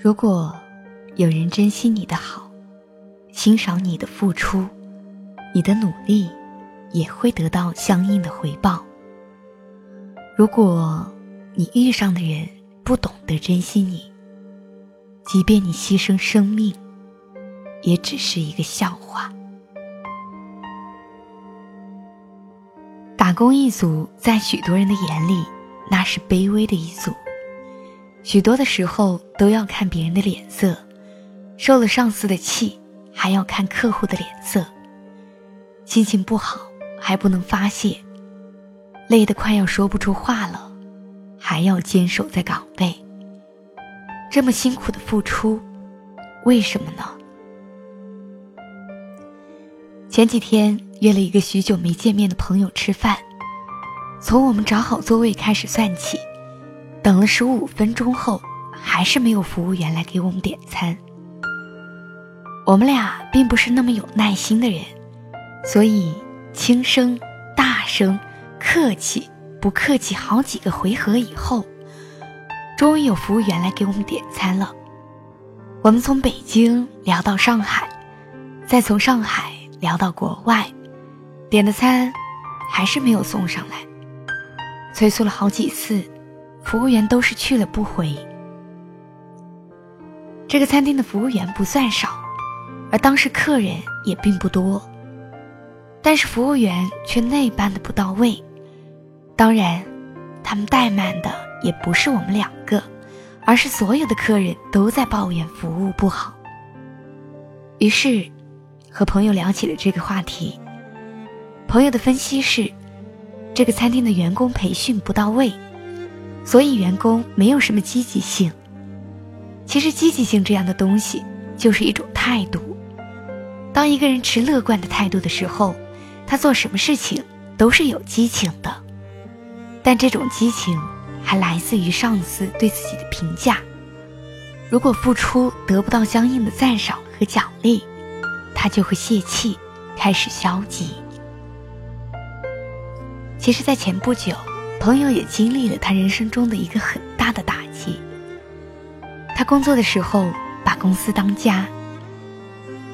如果有人珍惜你的好，欣赏你的付出，你的努力也会得到相应的回报。如果你遇上的人不懂得珍惜你，即便你牺牲生命，也只是一个笑话。打工一族在许多人的眼里，那是卑微的一族。许多的时候都要看别人的脸色，受了上司的气，还要看客户的脸色。心情不好还不能发泄，累得快要说不出话了，还要坚守在岗位。这么辛苦的付出，为什么呢？前几天约了一个许久没见面的朋友吃饭，从我们找好座位开始算起。等了十五分钟后，还是没有服务员来给我们点餐。我们俩并不是那么有耐心的人，所以轻声、大声、客气、不客气好几个回合以后，终于有服务员来给我们点餐了。我们从北京聊到上海，再从上海聊到国外，点的餐还是没有送上来，催促了好几次。服务员都是去了不回。这个餐厅的服务员不算少，而当时客人也并不多，但是服务员却那般的不到位。当然，他们怠慢的也不是我们两个，而是所有的客人都在抱怨服务不好。于是，和朋友聊起了这个话题。朋友的分析是，这个餐厅的员工培训不到位。所以员工没有什么积极性。其实积极性这样的东西就是一种态度。当一个人持乐观的态度的时候，他做什么事情都是有激情的。但这种激情还来自于上司对自己的评价。如果付出得不到相应的赞赏和奖励，他就会泄气，开始消极。其实，在前不久。朋友也经历了他人生中的一个很大的打击。他工作的时候把公司当家，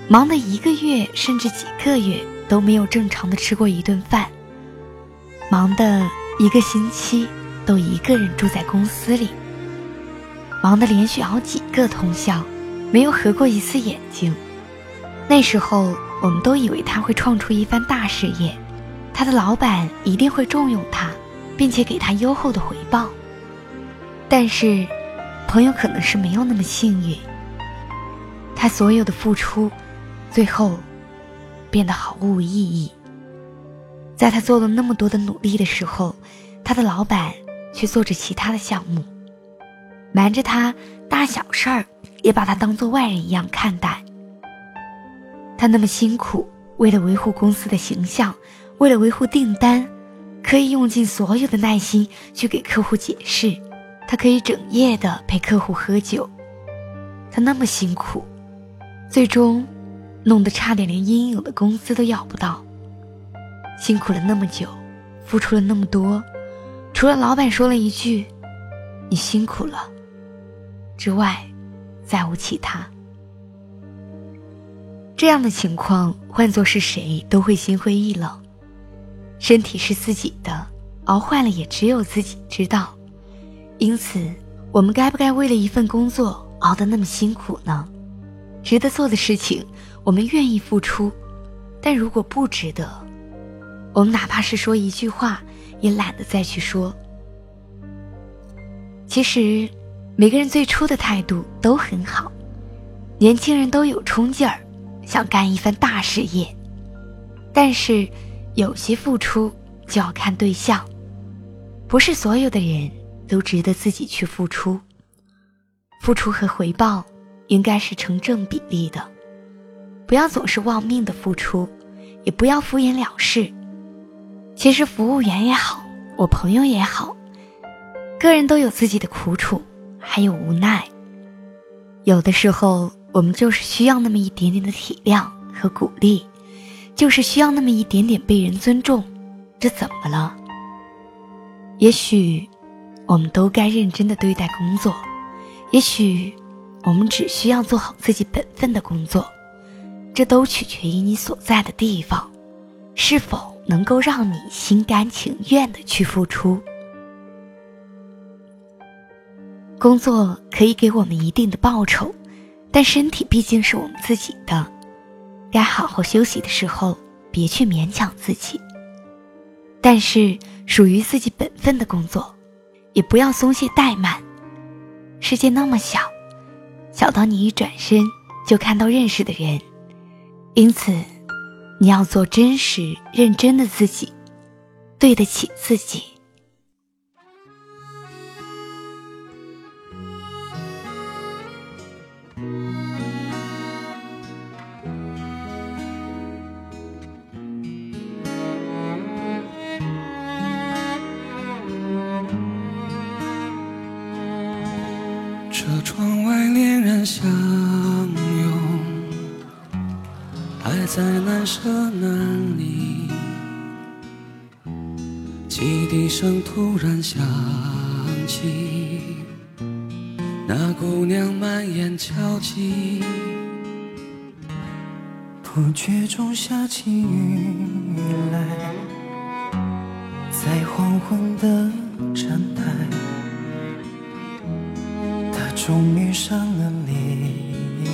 忙的一个月甚至几个月都没有正常的吃过一顿饭，忙的一个星期都一个人住在公司里，忙的连续熬几个通宵，没有合过一次眼睛。那时候我们都以为他会创出一番大事业，他的老板一定会重用他。并且给他优厚的回报，但是，朋友可能是没有那么幸运。他所有的付出，最后变得毫无意义。在他做了那么多的努力的时候，他的老板却做着其他的项目，瞒着他大小事儿也把他当做外人一样看待。他那么辛苦，为了维护公司的形象，为了维护订单。可以用尽所有的耐心去给客户解释，他可以整夜的陪客户喝酒，他那么辛苦，最终弄得差点连应有的工资都要不到。辛苦了那么久，付出了那么多，除了老板说了一句“你辛苦了”之外，再无其他。这样的情况换做是谁都会心灰意冷。身体是自己的，熬坏了也只有自己知道。因此，我们该不该为了一份工作熬得那么辛苦呢？值得做的事情，我们愿意付出；但如果不值得，我们哪怕是说一句话，也懒得再去说。其实，每个人最初的态度都很好，年轻人都有冲劲儿，想干一番大事业。但是，有些付出就要看对象，不是所有的人都值得自己去付出。付出和回报应该是成正比例的，不要总是忘命的付出，也不要敷衍了事。其实，服务员也好，我朋友也好。个人都有自己的苦楚，还有无奈。有的时候，我们就是需要那么一点点的体谅和鼓励，就是需要那么一点点被人尊重。这怎么了？也许，我们都该认真的对待工作。也许，我们只需要做好自己本分的工作。这都取决于你所在的地方，是否能够让你心甘情愿的去付出。工作可以给我们一定的报酬，但身体毕竟是我们自己的，该好好休息的时候，别去勉强自己。但是属于自己本分的工作，也不要松懈怠慢。世界那么小，小到你一转身就看到认识的人，因此，你要做真实认真的自己，对得起自己。相拥，还在难舍难离。汽笛声突然响起，那姑娘满眼焦急。不觉中下起雨来，在黄昏的站台。终于上了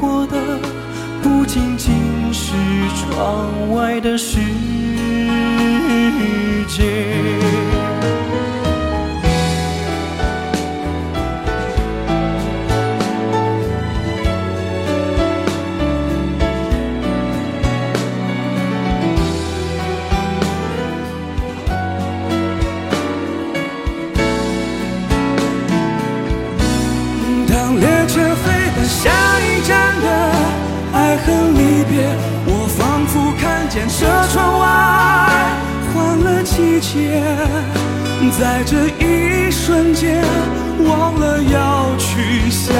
过的，不仅仅是窗外的世界。切，在这一瞬间忘了要去向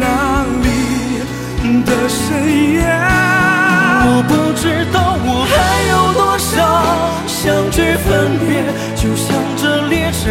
哪里的深夜。我不知道我还有多少相聚分别，就像这列车